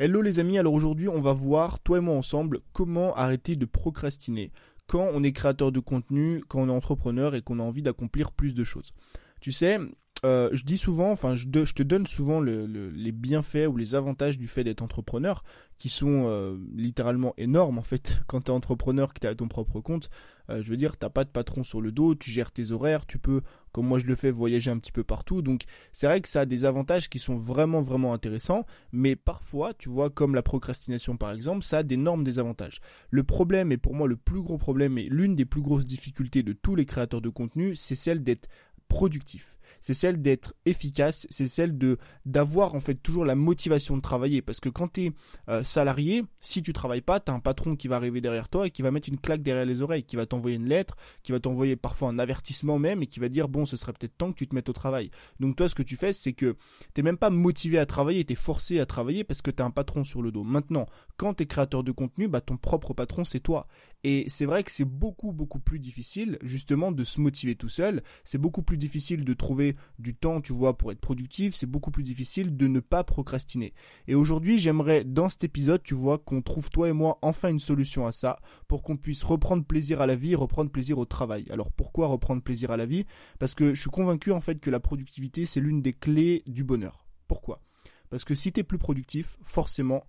Hello les amis, alors aujourd'hui on va voir, toi et moi ensemble, comment arrêter de procrastiner quand on est créateur de contenu, quand on est entrepreneur et qu'on a envie d'accomplir plus de choses. Tu sais, euh, je dis souvent, enfin je, te donne souvent les bienfaits ou les avantages du fait d'être entrepreneur, qui sont euh, littéralement énormes en fait quand tu es entrepreneur, que tu as ton propre compte. Euh, je veux dire, t'as pas de patron sur le dos, tu gères tes horaires, tu peux, comme moi je le fais, voyager un petit peu partout. Donc c'est vrai que ça a des avantages qui sont vraiment vraiment intéressants, mais parfois, tu vois, comme la procrastination par exemple, ça a d'énormes désavantages. Le problème, et pour moi le plus gros problème et l'une des plus grosses difficultés de tous les créateurs de contenu, c'est celle d'être productif c'est celle d'être efficace, c'est celle de d'avoir en fait toujours la motivation de travailler. Parce que quand tu es euh, salarié, si tu travailles pas, tu as un patron qui va arriver derrière toi et qui va mettre une claque derrière les oreilles, qui va t'envoyer une lettre, qui va t'envoyer parfois un avertissement même et qui va dire bon ce serait peut-être temps que tu te mettes au travail. Donc toi ce que tu fais c'est que t'es même pas motivé à travailler, tu es forcé à travailler parce que tu as un patron sur le dos. Maintenant, quand tu es créateur de contenu, bah ton propre patron c'est toi. Et c'est vrai que c'est beaucoup beaucoup plus difficile justement de se motiver tout seul, c'est beaucoup plus difficile de trouver du temps, tu vois, pour être productif, c'est beaucoup plus difficile de ne pas procrastiner. Et aujourd'hui, j'aimerais dans cet épisode, tu vois, qu'on trouve toi et moi enfin une solution à ça, pour qu'on puisse reprendre plaisir à la vie, reprendre plaisir au travail. Alors pourquoi reprendre plaisir à la vie? Parce que je suis convaincu en fait que la productivité, c'est l'une des clés du bonheur. Pourquoi? Parce que si tu es plus productif, forcément,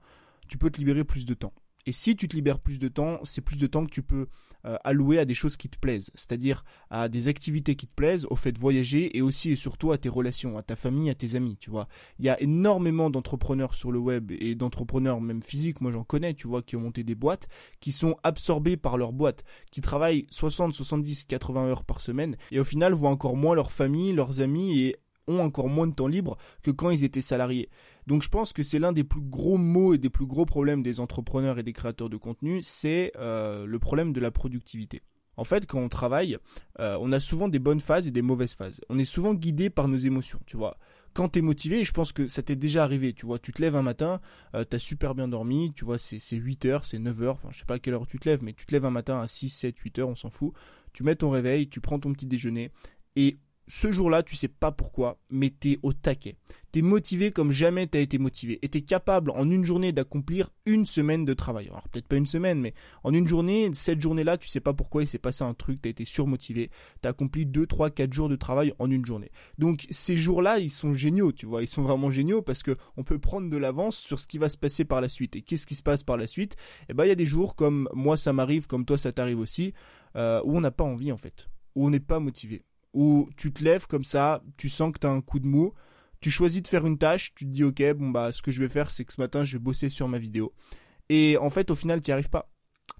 tu peux te libérer plus de temps. Et si tu te libères plus de temps, c'est plus de temps que tu peux euh, allouer à des choses qui te plaisent, c'est-à-dire à des activités qui te plaisent, au fait de voyager et aussi et surtout à tes relations, à ta famille, à tes amis, tu vois. Il y a énormément d'entrepreneurs sur le web et d'entrepreneurs même physiques, moi j'en connais, tu vois, qui ont monté des boîtes, qui sont absorbés par leur boîte, qui travaillent 60, 70, 80 heures par semaine et au final voient encore moins leur famille, leurs amis et ont encore moins de temps libre que quand ils étaient salariés. Donc je pense que c'est l'un des plus gros mots et des plus gros problèmes des entrepreneurs et des créateurs de contenu, c'est euh, le problème de la productivité. En fait, quand on travaille, euh, on a souvent des bonnes phases et des mauvaises phases. On est souvent guidé par nos émotions, tu vois. Quand t'es motivé, je pense que ça t'est déjà arrivé, tu vois, tu te lèves un matin, euh, t'as super bien dormi, tu vois, c'est 8 heures, c'est 9 heures, enfin je sais pas à quelle heure tu te lèves, mais tu te lèves un matin à 6, 7, 8 heures, on s'en fout. Tu mets ton réveil, tu prends ton petit déjeuner, et ce jour-là, tu sais pas pourquoi, mais t'es au taquet. T'es motivé comme jamais t'as été motivé. Et t'es capable en une journée d'accomplir une semaine de travail. Alors peut-être pas une semaine, mais en une journée, cette journée-là, tu sais pas pourquoi il s'est passé un truc, t'as été surmotivé. T'as accompli 2, 3, 4 jours de travail en une journée. Donc ces jours-là, ils sont géniaux, tu vois. Ils sont vraiment géniaux parce que on peut prendre de l'avance sur ce qui va se passer par la suite. Et qu'est-ce qui se passe par la suite? Eh ben il y a des jours comme moi ça m'arrive, comme toi ça t'arrive aussi, euh, où on n'a pas envie en fait. Où on n'est pas motivé où tu te lèves comme ça, tu sens que tu as un coup de mou, tu choisis de faire une tâche, tu te dis ok, bon bah ce que je vais faire c'est que ce matin je vais bosser sur ma vidéo. Et en fait au final tu n'y arrives pas.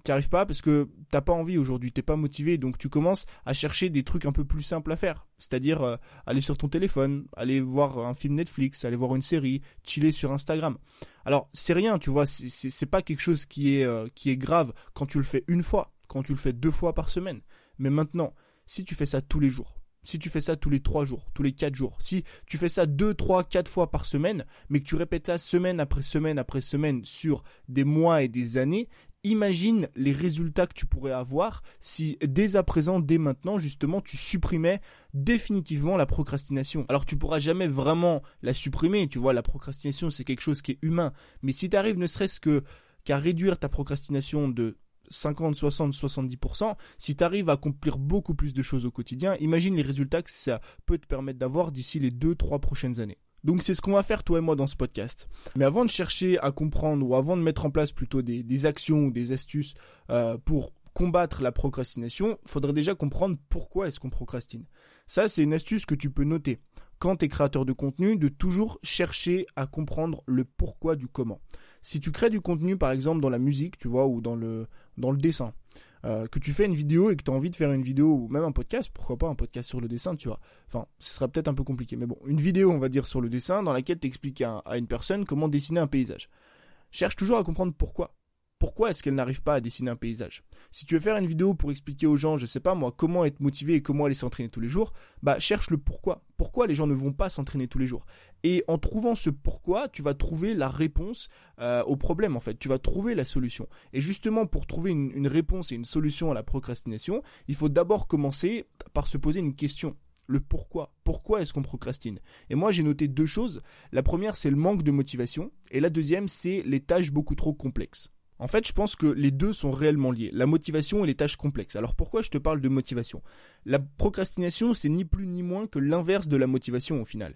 Tu n'y arrives pas parce que t'as pas envie aujourd'hui, t'es pas motivé, donc tu commences à chercher des trucs un peu plus simples à faire. C'est-à-dire euh, aller sur ton téléphone, aller voir un film Netflix, aller voir une série, chiller sur Instagram. Alors c'est rien, tu vois, c'est pas quelque chose euh, qui est grave quand tu le fais une fois, quand tu le fais deux fois par semaine. Mais maintenant, si tu fais ça tous les jours, si tu fais ça tous les 3 jours, tous les 4 jours, si tu fais ça 2, 3, 4 fois par semaine, mais que tu répètes ça semaine après semaine après semaine sur des mois et des années, imagine les résultats que tu pourrais avoir si dès à présent, dès maintenant, justement, tu supprimais définitivement la procrastination. Alors tu pourras jamais vraiment la supprimer, tu vois, la procrastination c'est quelque chose qui est humain, mais si tu arrives ne serait-ce que qu'à réduire ta procrastination de 50, 60, 70%, si tu arrives à accomplir beaucoup plus de choses au quotidien, imagine les résultats que ça peut te permettre d'avoir d'ici les 2-3 prochaines années. Donc c'est ce qu'on va faire toi et moi dans ce podcast. Mais avant de chercher à comprendre ou avant de mettre en place plutôt des, actions ou des astuces euh, pour combattre la procrastination, faudrait déjà comprendre pourquoi est-ce qu'on procrastine. Ça c'est une astuce que tu peux noter quand tu es créateur de contenu, de toujours chercher à comprendre le pourquoi du comment. Si tu crées du contenu, par exemple, dans la musique, tu vois, ou dans le, dans le dessin, euh, que tu fais une vidéo et que tu as envie de faire une vidéo ou même un podcast, pourquoi pas un podcast sur le dessin, tu vois. Enfin, ce sera peut-être un peu compliqué, mais bon, une vidéo, on va dire, sur le dessin, dans laquelle tu expliques à, à une personne comment dessiner un paysage. Cherche toujours à comprendre pourquoi pourquoi est-ce qu'elle n'arrive pas à dessiner un paysage? Si tu veux faire une vidéo pour expliquer aux gens, je sais pas moi, comment être motivé et comment aller s'entraîner tous les jours, bah cherche le pourquoi. Pourquoi les gens ne vont pas s'entraîner tous les jours? Et en trouvant ce pourquoi, tu vas trouver la réponse euh, au problème en fait. Tu vas trouver la solution. Et justement, pour trouver une réponse et une solution à la procrastination, il faut d'abord commencer par se poser une question le pourquoi? Pourquoi est-ce qu'on procrastine? Et moi, j'ai noté deux choses. La première, c'est le manque de motivation. Et la deuxième, c'est les tâches beaucoup trop complexes. En fait, je pense que les deux sont réellement liés, la motivation et les tâches complexes. Alors pourquoi je te parle de motivation? La procrastination, c'est ni plus ni moins que l'inverse de la motivation au final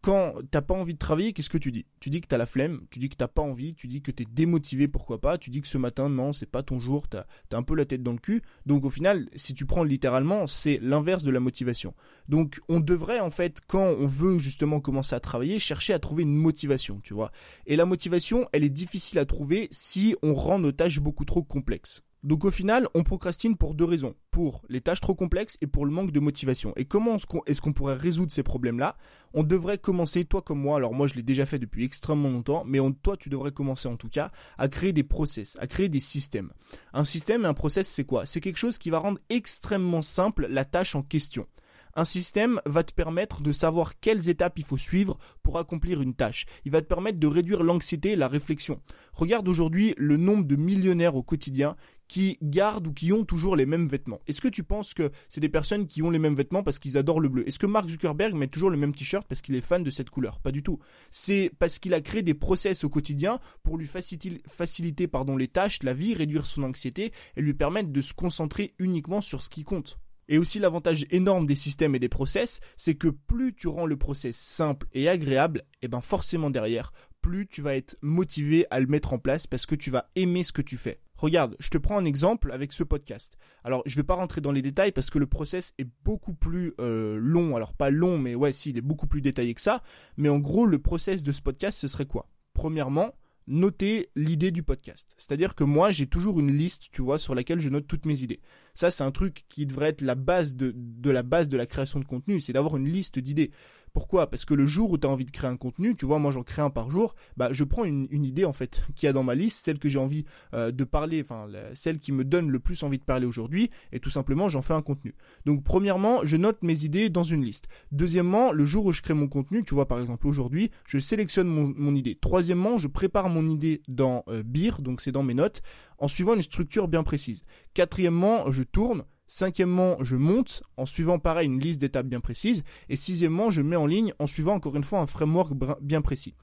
quand t'as pas envie de travailler, qu'est-ce que tu dis? Tu dis que t'as la flemme, tu dis que t'as pas envie, tu dis que t'es démotivé, pourquoi pas, tu dis que ce matin, non, c'est pas ton jour, t'as as un peu la tête dans le cul. Donc au final, si tu prends littéralement, c'est l'inverse de la motivation. Donc on devrait en fait, quand on veut justement commencer à travailler, chercher à trouver une motivation, tu vois. Et la motivation, elle est difficile à trouver si on rend nos tâches beaucoup trop complexes. Donc au final, on procrastine pour deux raisons. Pour les tâches trop complexes et pour le manque de motivation. Et comment est-ce qu'on pourrait résoudre ces problèmes-là? On devrait commencer, toi comme moi, alors moi je l'ai déjà fait depuis extrêmement longtemps, mais toi tu devrais commencer en tout cas à créer des process, à créer des systèmes. Un système et un process c'est quoi? C'est quelque chose qui va rendre extrêmement simple la tâche en question. Un système va te permettre de savoir quelles étapes il faut suivre pour accomplir une tâche. Il va te permettre de réduire l'anxiété et la réflexion. Regarde aujourd'hui le nombre de millionnaires au quotidien qui gardent ou qui ont toujours les mêmes vêtements. Est-ce que tu penses que c'est des personnes qui ont les mêmes vêtements parce qu'ils adorent le bleu? Est-ce que Mark Zuckerberg met toujours le même t-shirt parce qu'il est fan de cette couleur? Pas du tout. C'est parce qu'il a créé des process au quotidien pour lui faciliter, pardon, les tâches, la vie, réduire son anxiété et lui permettre de se concentrer uniquement sur ce qui compte. Et aussi l'avantage énorme des systèmes et des process, c'est que plus tu rends le process simple et agréable, et eh ben forcément derrière, plus tu vas être motivé à le mettre en place parce que tu vas aimer ce que tu fais. Regarde, je te prends un exemple avec ce podcast. Alors, je vais pas rentrer dans les détails parce que le process est beaucoup plus euh, long. Alors, pas long, mais ouais, si, il est beaucoup plus détaillé que ça. Mais en gros, le process de ce podcast, ce serait quoi? Premièrement, noter l'idée du podcast. C'est-à-dire que moi, j'ai toujours une liste, tu vois, sur laquelle je note toutes mes idées. Ça, c'est un truc qui devrait être la base de la base de la création de contenu, c'est d'avoir une liste d'idées. Pourquoi? Parce que le jour où tu as envie de créer un contenu, tu vois, moi j'en crée un par jour, bah je prends une, idée en fait qui a dans ma liste, celle que j'ai envie euh, de parler, enfin celle qui me donne le plus envie de parler aujourd'hui, et tout simplement j'en fais un contenu. Donc premièrement, je note mes idées dans une liste. Deuxièmement, le jour où je crée mon contenu, tu vois par exemple aujourd'hui, je sélectionne mon, idée. Troisièmement, je prépare mon idée dans euh, BIR, donc c'est dans mes notes, en suivant une structure bien précise. Quatrièmement, je tourne. Cinquièmement, je monte en suivant pareil une liste d'étapes bien précises. Et sixièmement, je mets en ligne en suivant encore une fois un framework bien précis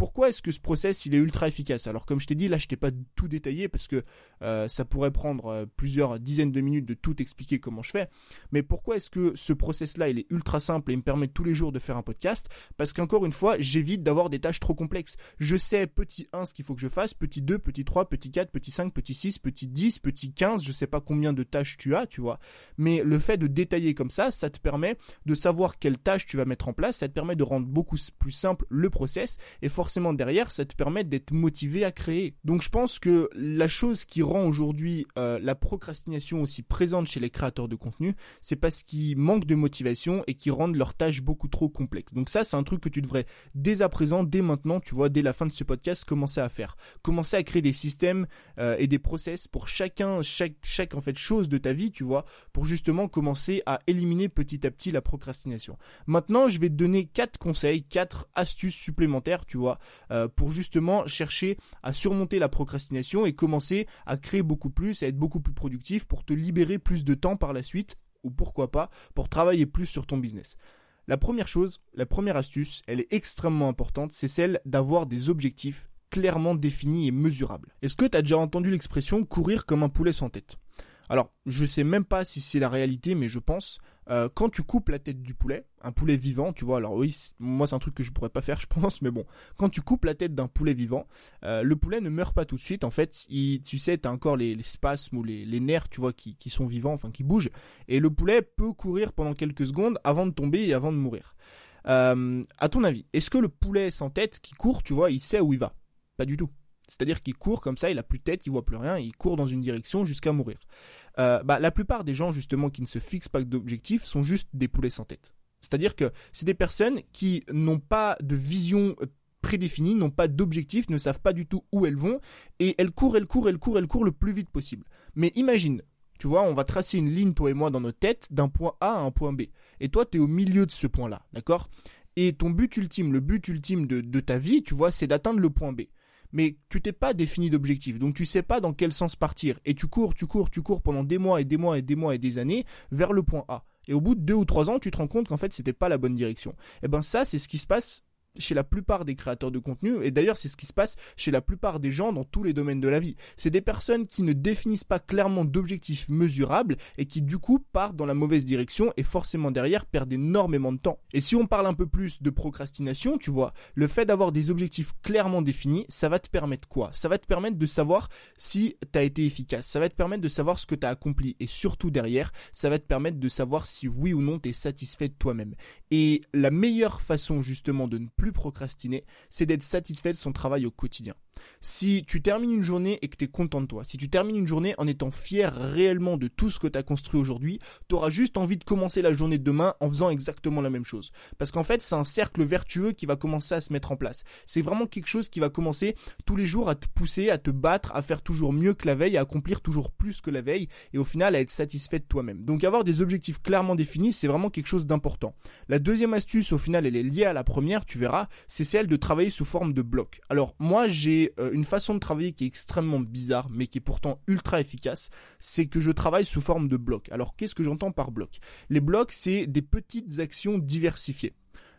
pourquoi est-ce que ce process il est ultra efficace? Alors comme je t'ai dit, là je t'ai pas tout détaillé parce que euh, ça pourrait prendre euh, plusieurs dizaines de minutes de tout expliquer comment je fais. Mais pourquoi est-ce que ce process là il est ultra simple et me permet tous les jours de faire un podcast? Parce qu'encore une fois, j'évite d'avoir des tâches trop complexes. Je sais petit 1 ce qu'il faut que je fasse, petit 2, petit 3, petit 4, petit 5, petit 6, petit 10, petit 15, je sais pas combien de tâches tu as, tu vois. Mais le fait de détailler comme ça, ça te permet de savoir quelles tâches tu vas mettre en place, ça te permet de rendre beaucoup plus simple le process et forcément derrière, ça te permet d'être motivé à créer. Donc je pense que la chose qui rend aujourd'hui euh, la procrastination aussi présente chez les créateurs de contenu, c'est parce qu'ils manquent de motivation et qu'ils rendent leurs tâches beaucoup trop complexes. Donc ça, c'est un truc que tu devrais dès à présent, dès maintenant, tu vois, dès la fin de ce podcast, commencer à faire. Commencer à créer des systèmes euh, et des process pour chacun, chaque, chaque en fait chose de ta vie, tu vois, pour justement commencer à éliminer petit à petit la procrastination. Maintenant, je vais te donner quatre conseils, quatre astuces supplémentaires, tu vois, euh, pour justement chercher à surmonter la procrastination et commencer à créer beaucoup plus, à être beaucoup plus productif pour te libérer plus de temps par la suite ou pourquoi pas pour travailler plus sur ton business. La première chose, la première astuce, elle est extrêmement importante, c'est celle d'avoir des objectifs clairement définis et mesurables. Est-ce que tu as déjà entendu l'expression courir comme un poulet sans tête? Alors, je sais même pas si c'est la réalité, mais je pense, euh, quand tu coupes la tête du poulet, un poulet vivant, tu vois, alors oui, moi c'est un truc que je pourrais pas faire, je pense, mais bon, quand tu coupes la tête d'un poulet vivant, euh, le poulet ne meurt pas tout de suite, en fait, tu sais, t'as encore les, spasmes ou les, nerfs, tu vois, qui, sont vivants, enfin qui bougent, et le poulet peut courir pendant quelques secondes avant de tomber et avant de mourir. Euh, à ton avis, est-ce que le poulet sans tête qui court, tu vois, il sait où il va? Pas du tout. C'est-à-dire qu'il court comme ça, il a plus de tête, il voit plus rien, il court dans une direction jusqu'à mourir. Euh, bah, la plupart des gens justement qui ne se fixent pas d'objectifs sont juste des poulets sans tête. C'est-à-dire que c'est des personnes qui n'ont pas de vision euh, prédéfinie, n'ont pas d'objectif, ne savent pas du tout où elles vont, et elles courent, elles courent, elles courent, elles courent le plus vite possible. Mais imagine, tu vois, on va tracer une ligne, toi et moi, dans notre tête, d'un point A à un point B. Et toi, tu es au milieu de ce point-là, d'accord? Et ton but ultime, le but ultime de ta vie, tu vois, c'est d'atteindre le point B mais tu t'es pas défini d'objectif, donc tu sais pas dans quel sens partir, et tu cours, tu cours, tu cours pendant des mois et des mois et des mois et des années vers le point A. Et au bout de deux ou trois ans, tu te rends compte qu'en fait, c'était pas la bonne direction. Et eh ben ça, c'est ce qui se passe chez la plupart des créateurs de contenu, et d'ailleurs c'est ce qui se passe chez la plupart des gens dans tous les domaines de la vie. C'est des personnes qui ne définissent pas clairement d'objectifs mesurables et qui du coup partent dans la mauvaise direction et forcément derrière perdent énormément de temps. Et si on parle un peu plus de procrastination, tu vois, le fait d'avoir des objectifs clairement définis, ça va te permettre quoi? Ça va te permettre de savoir si tu as été efficace, ça va te permettre de savoir ce que tu as accompli et surtout derrière, ça va te permettre de savoir si oui ou non tu es satisfait de toi-même. Et la meilleure façon justement de ne plus procrastiner, c'est d'être satisfait de son travail au quotidien. Si tu termines une journée et que tu es content de toi, si tu termines une journée en étant fier réellement de tout ce que tu as construit aujourd'hui, tu auras juste envie de commencer la journée de demain en faisant exactement la même chose. Parce qu'en fait, c'est un cercle vertueux qui va commencer à se mettre en place. C'est vraiment quelque chose qui va commencer tous les jours à te pousser, à te battre, à faire toujours mieux que la veille, à accomplir toujours plus que la veille et au final à être satisfait de toi-même. Donc avoir des objectifs clairement définis, c'est vraiment quelque chose d'important. La deuxième astuce, au final, elle est liée à la première, tu verras, c'est celle de travailler sous forme de bloc. Alors moi, j'ai euh, une façon de travailler qui est extrêmement bizarre, mais qui est pourtant ultra efficace, c'est que je travaille sous forme de blocs. Alors qu'est-ce que j'entends par bloc? Les blocs, c'est des petites actions diversifiées.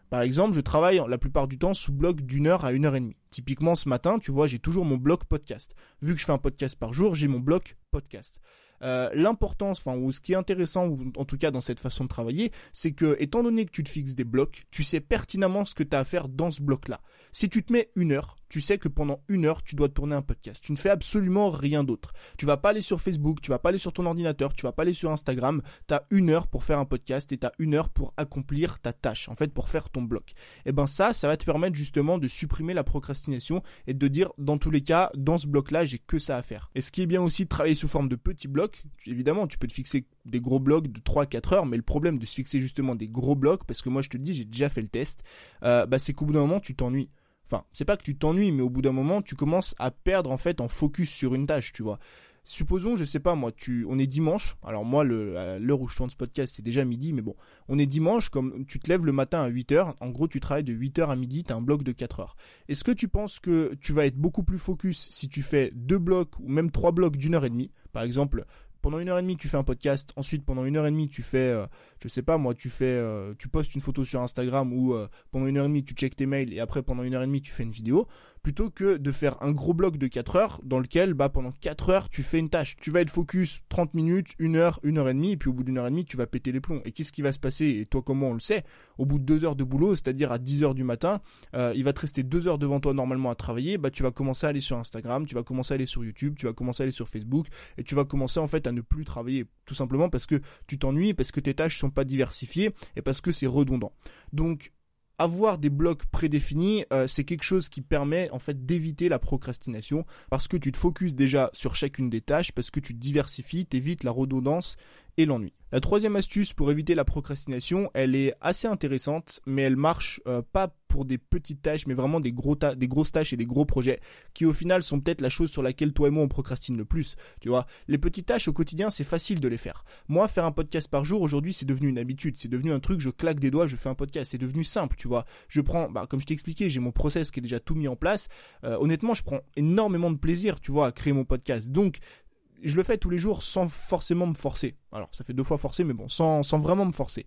Par exemple, je travaille la plupart du temps sous bloc d'une heure à une heure et demie. Typiquement, ce matin, tu vois, j'ai toujours mon bloc podcast. Vu que je fais un podcast par jour, j'ai mon bloc podcast. Euh, l'importance, enfin, ou ce qui est intéressant, ou en tout cas dans cette façon de travailler, c'est que, étant donné que tu te fixes des blocs, tu sais pertinemment ce que tu as à faire dans ce bloc-là. Si tu te mets une heure, tu sais que pendant une heure, tu dois tourner un podcast. Tu ne fais absolument rien d'autre. Tu vas pas aller sur Facebook, tu vas pas aller sur ton ordinateur, tu vas pas aller sur Instagram. Tu as une heure pour faire un podcast et tu as une heure pour accomplir ta tâche, en fait, pour faire ton bloc. Et eh ben ça, ça va te permettre justement de supprimer la procrastination et de dire, dans tous les cas, dans ce bloc-là, j'ai que ça à faire. Et ce qui est bien aussi de travailler sous forme de petits blocs, évidemment, tu peux te fixer des gros blocs de 3-4 heures, mais le problème de se fixer justement des gros blocs, parce que moi je te dis, j'ai déjà fait le test, euh, bah, c'est qu'au bout d'un moment, tu t'ennuies. Enfin, c'est pas que tu t'ennuies, mais au bout d'un moment, tu commences à perdre en fait en focus sur une tâche, tu vois. Supposons, je sais pas moi, tu, on est dimanche. Alors moi, l'heure où je tourne ce podcast, c'est déjà midi, mais bon, on est dimanche. Comme tu te lèves le matin à 8 h En gros, tu travailles de 8 h à midi. T'as un bloc de 4 heures. Est-ce que tu penses que tu vas être beaucoup plus focus si tu fais deux blocs ou même trois blocs d'une heure et demie? Par exemple, pendant une heure et demie, tu fais un podcast. Ensuite, pendant une heure et demie, tu fais, euh, je sais pas moi, tu fais, euh, tu postes une photo sur Instagram ou euh, pendant une heure et demie, tu checkes tes mails et après pendant une heure et demie, tu fais une vidéo plutôt que de faire un gros bloc de 4 heures dans lequel bah, pendant 4 heures tu fais une tâche. Tu vas être focus 30 minutes, 1 heure, 1 heure et demie, et puis au bout d'une heure et demie tu vas péter les plombs. Et qu'est-ce qui va se passer? Et toi comment on le sait? Au bout de 2 heures de boulot, c'est-à-dire à 10 heures du matin, euh, il va te rester 2 heures devant toi normalement à travailler, bah tu vas commencer à aller sur Instagram, tu vas commencer à aller sur YouTube, tu vas commencer à aller sur Facebook, et tu vas commencer en fait à ne plus travailler, tout simplement parce que tu t'ennuies, parce que tes tâches sont pas diversifiées, et parce que c'est redondant. Donc avoir des blocs prédéfinis, euh, c'est quelque chose qui permet en fait d'éviter la procrastination parce que tu te focuses déjà sur chacune des tâches, parce que tu diversifies, t'évites la redondance l'ennui. La troisième astuce pour éviter la procrastination, elle est assez intéressante, mais elle marche euh, pas pour des petites tâches, mais vraiment des, gros des grosses tâches et des gros projets, qui au final sont peut-être la chose sur laquelle toi et moi on procrastine le plus. Tu vois, les petites tâches au quotidien, c'est facile de les faire. Moi, faire un podcast par jour, aujourd'hui, c'est devenu une habitude. C'est devenu un truc, je claque des doigts, je fais un podcast. C'est devenu simple, tu vois. Je prends, bah, comme je t'ai expliqué, j'ai mon process qui est déjà tout mis en place. Euh, honnêtement, je prends énormément de plaisir, tu vois, à créer mon podcast. Donc, je le fais tous les jours sans forcément me forcer. Alors ça fait deux fois forcer, mais bon, sans, sans vraiment me forcer.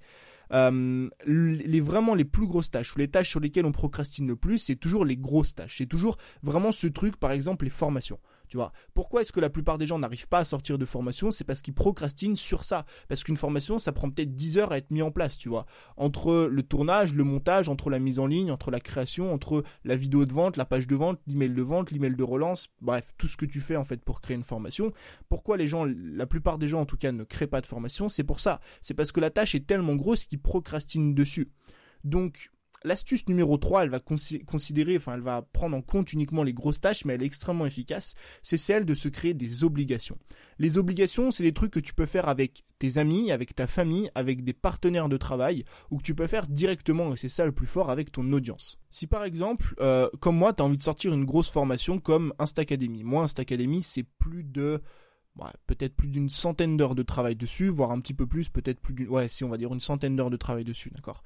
Euh, les vraiment les plus grosses tâches ou les tâches sur lesquelles on procrastine le plus, c'est toujours les grosses tâches. C'est toujours vraiment ce truc, par exemple les formations. Tu vois, pourquoi est-ce que la plupart des gens n'arrivent pas à sortir de formation? C'est parce qu'ils procrastinent sur ça. Parce qu'une formation, ça prend peut-être 10 heures à être mis en place, tu vois. Entre le tournage, le montage, entre la mise en ligne, entre la création, entre la vidéo de vente, la page de vente, l'email de vente, l'email de relance, bref, tout ce que tu fais en fait pour créer une formation. Pourquoi les gens, la plupart des gens en tout cas, ne créent pas de formation? C'est pour ça. C'est parce que la tâche est tellement grosse qu'ils procrastinent dessus. Donc, L'astuce numéro 3, elle va considérer, enfin, elle va prendre en compte uniquement les grosses tâches, mais elle est extrêmement efficace. C'est celle de se créer des obligations. Les obligations, c'est des trucs que tu peux faire avec tes amis, avec ta famille, avec des partenaires de travail, ou que tu peux faire directement, et c'est ça le plus fort, avec ton audience. Si par exemple, euh, comme moi, tu as envie de sortir une grosse formation comme Instacademy. Moi, Instacademy, c'est plus de peut-être plus d'une centaine d'heures de travail dessus, voire un petit peu plus, peut-être plus d'une, ouais, si on va dire une centaine d'heures de travail dessus, d'accord.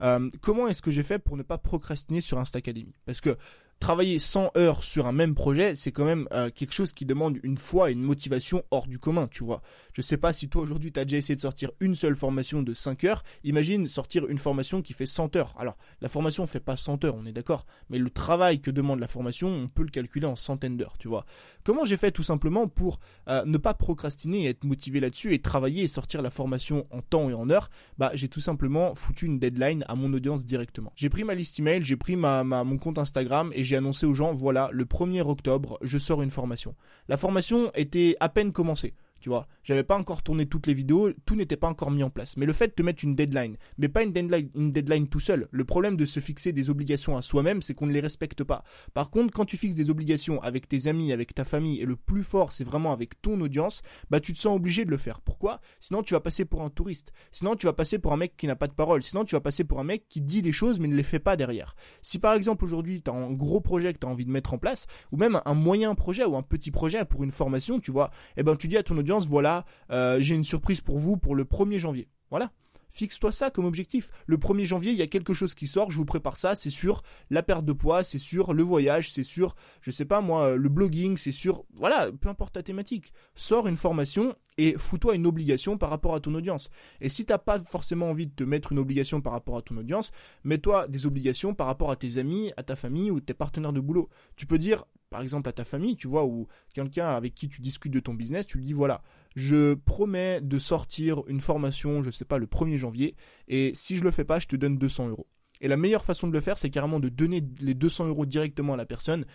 Euh, comment est-ce que j'ai fait pour ne pas procrastiner sur Insta Academy? Parce que travailler 100 heures sur un même projet, c'est quand même euh, quelque chose qui demande une foi et une motivation hors du commun, tu vois. Je sais pas si toi aujourd'hui tu as déjà essayé de sortir une seule formation de 5 heures, imagine sortir une formation qui fait 100 heures. Alors, la formation fait pas 100 heures, on est d'accord, mais le travail que demande la formation, on peut le calculer en centaines d'heures, tu vois. Comment j'ai fait tout simplement pour euh, ne pas procrastiner et être motivé là-dessus et travailler et sortir la formation en temps et en heure? Bah, j'ai tout simplement foutu une deadline à mon audience directement. J'ai pris ma liste email, j'ai pris ma, mon compte Instagram et j'ai annoncé aux gens, voilà, le 1er octobre, je sors une formation. La formation était à peine commencée. Tu vois, j'avais pas encore tourné toutes les vidéos, tout n'était pas encore mis en place. Mais le fait de te mettre une deadline, mais pas une deadline, une deadline tout seul. Le problème de se fixer des obligations à soi-même, c'est qu'on ne les respecte pas. Par contre, quand tu fixes des obligations avec tes amis, avec ta famille, et le plus fort, c'est vraiment avec ton audience, bah tu te sens obligé de le faire. Pourquoi? Sinon, tu vas passer pour un touriste. Sinon, tu vas passer pour un mec qui n'a pas de parole. Sinon, tu vas passer pour un mec qui dit les choses mais ne les fait pas derrière. Si par exemple aujourd'hui, tu as un gros projet que tu as envie de mettre en place, ou même un moyen projet ou un petit projet pour une formation, tu vois, eh ben tu dis à ton audience, voilà, euh, j'ai une surprise pour vous pour le 1er janvier. Voilà. Fixe-toi ça comme objectif. Le 1er janvier, il y a quelque chose qui sort, je vous prépare ça, c'est sur la perte de poids, c'est sur le voyage, c'est sur, je sais pas moi, le blogging, c'est sur, voilà, peu importe ta thématique. Sors une formation et fous-toi une obligation par rapport à ton audience. Et si t'as pas forcément envie de te mettre une obligation par rapport à ton audience, mets-toi des obligations par rapport à tes amis, à ta famille ou tes partenaires de boulot. Tu peux dire, par exemple à ta famille, tu vois, ou quelqu'un avec qui tu discutes de ton business, tu lui dis voilà, je promets de sortir une formation, je sais pas, le 1er janvier, et si je le fais pas, je te donne 200 euros. Et la meilleure façon de le faire, c'est carrément de donner les 200 euros directement à la personne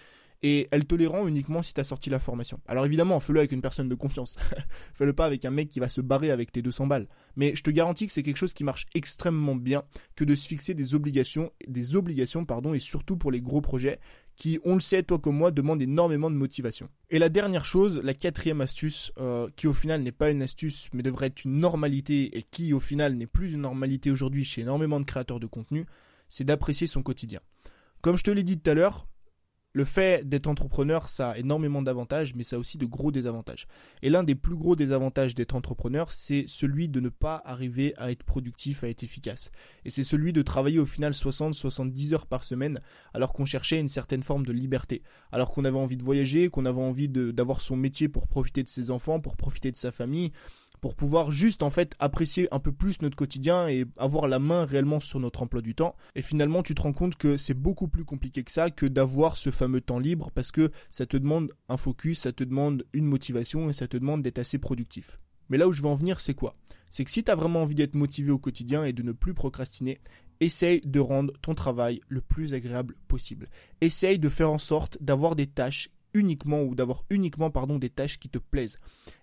et elle te les rend uniquement si tu as sorti la formation. Alors évidemment, fais-le avec une personne de confiance. fais-le pas avec un mec qui va se barrer avec tes 200 balles. Mais je te garantis que c'est quelque chose qui marche extrêmement bien que de se fixer des obligations, des obligations pardon, et surtout pour les gros projets qui, on le sait, toi comme moi, demandent énormément de motivation. Et la dernière chose, la quatrième astuce, euh, qui au final n'est pas une astuce, mais devrait être une normalité, et qui au final n'est plus une normalité aujourd'hui chez énormément de créateurs de contenu, c'est d'apprécier son quotidien. Comme je te l'ai dit tout à l'heure, le fait d'être entrepreneur, ça a énormément d'avantages, mais ça a aussi de gros désavantages. Et l'un des plus gros désavantages d'être entrepreneur, c'est celui de ne pas arriver à être productif, à être efficace. Et c'est celui de travailler au final 60-70 heures par semaine, alors qu'on cherchait une certaine forme de liberté, alors qu'on avait envie de voyager, qu'on avait envie d'avoir son métier pour profiter de ses enfants, pour profiter de sa famille, pour pouvoir juste en fait apprécier un peu plus notre quotidien et avoir la main réellement sur notre emploi du temps. Et finalement, tu te rends compte que c'est beaucoup plus compliqué que ça, que d'avoir ce fameux temps libre parce que ça te demande un focus, ça te demande une motivation et ça te demande d'être assez productif. Mais là où je veux en venir, c'est quoi? C'est que si tu as vraiment envie d'être motivé au quotidien et de ne plus procrastiner, essaye de rendre ton travail le plus agréable possible. Essaye de faire en sorte d'avoir des tâches uniquement ou d'avoir uniquement pardon des tâches qui te plaisent.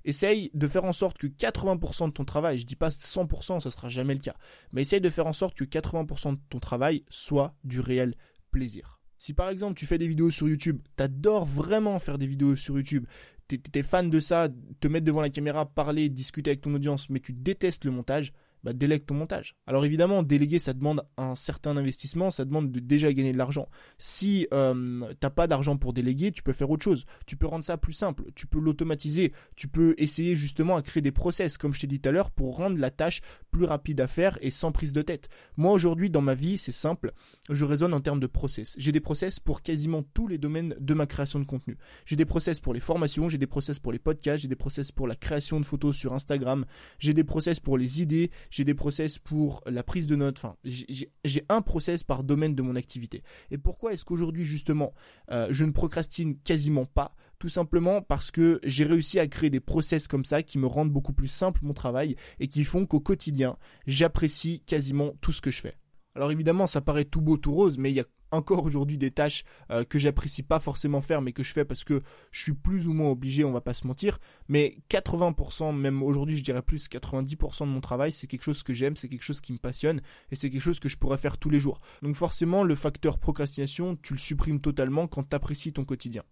Essaye de faire en sorte que 80% de ton travail, je dis pas 100%, ça sera jamais le cas, mais essaye de faire en sorte que 80% de ton travail soit du réel plaisir. Si par exemple tu fais des vidéos sur YouTube, t'adores vraiment faire des vidéos sur YouTube, t'es es fan de ça, te mettre devant la caméra, parler, discuter avec ton audience, mais tu détestes le montage, bah, délègue ton montage. Alors évidemment, déléguer, ça demande un certain investissement, ça demande de déjà gagner de l'argent. Si euh, t'as pas d'argent pour déléguer, tu peux faire autre chose. Tu peux rendre ça plus simple, tu peux l'automatiser, tu peux essayer justement à créer des process, comme je t'ai dit tout à l'heure, pour rendre la tâche plus rapide à faire et sans prise de tête. Moi aujourd'hui, dans ma vie, c'est simple, je raisonne en termes de process. J'ai des process pour quasiment tous les domaines de ma création de contenu. J'ai des process pour les formations, j'ai des process pour les podcasts, j'ai des process pour la création de photos sur Instagram, j'ai des process pour les idées, j'ai des process pour la prise de notes, enfin, j'ai un process par domaine de mon activité. Et pourquoi est-ce qu'aujourd'hui, justement, euh, je ne procrastine quasiment pas? Tout simplement parce que j'ai réussi à créer des process comme ça qui me rendent beaucoup plus simple mon travail et qui font qu'au quotidien, j'apprécie quasiment tout ce que je fais. Alors évidemment, ça paraît tout beau, tout rose, mais il y a encore aujourd'hui des tâches euh, que j'apprécie pas forcément faire mais que je fais parce que je suis plus ou moins obligé, on va pas se mentir, mais 80% même aujourd'hui, je dirais plus 90% de mon travail, c'est quelque chose que j'aime, c'est quelque chose qui me passionne et c'est quelque chose que je pourrais faire tous les jours. Donc forcément, le facteur procrastination, tu le supprimes totalement quand tu apprécies ton quotidien.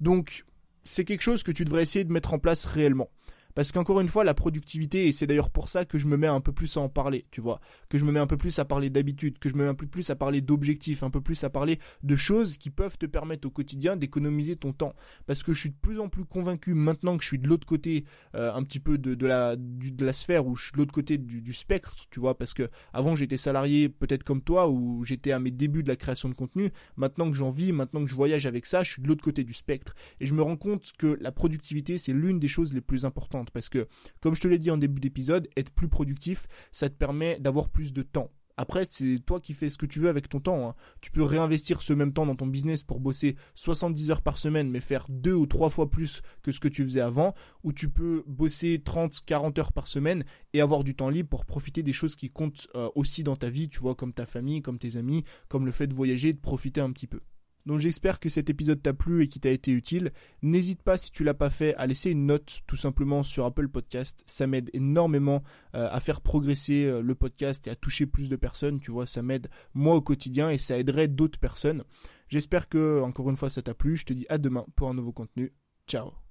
Donc, c'est quelque chose que tu devrais essayer de mettre en place réellement. Parce qu'encore une fois, la productivité, et c'est d'ailleurs pour ça que je me mets un peu plus à en parler, tu vois, que je me mets un peu plus à parler d'habitude, que je me mets un peu plus à parler d'objectifs, un peu plus à parler de choses qui peuvent te permettre au quotidien d'économiser ton temps. Parce que je suis de plus en plus convaincu maintenant que je suis de l'autre côté, euh, un petit peu de, la, de la sphère, où je suis de l'autre côté du, spectre, tu vois, parce que avant j'étais salarié peut-être comme toi, où j'étais à mes débuts de la création de contenu, maintenant que j'en vis, maintenant que je voyage avec ça, je suis de l'autre côté du spectre. Et je me rends compte que la productivité, c'est l'une des choses les plus importantes parce que, comme je te l'ai dit en début d'épisode, être plus productif, ça te permet d'avoir plus de temps. Après, c'est toi qui fais ce que tu veux avec ton temps. Hein. Tu peux réinvestir ce même temps dans ton business pour bosser 70 heures par semaine, mais faire deux ou trois fois plus que ce que tu faisais avant. Ou tu peux bosser 30, 40 heures par semaine et avoir du temps libre pour profiter des choses qui comptent euh, aussi dans ta vie, tu vois, comme ta famille, comme tes amis, comme le fait de voyager de profiter un petit peu. Donc j'espère que cet épisode t'a plu et qu'il t'a été utile. N'hésite pas si tu l'as pas fait à laisser une note tout simplement sur Apple Podcast. Ça m'aide énormément euh, à faire progresser euh, le podcast et à toucher plus de personnes. Tu vois, ça m'aide moi au quotidien et ça aiderait d'autres personnes. J'espère que encore une fois ça t'a plu. Je te dis à demain pour un nouveau contenu. Ciao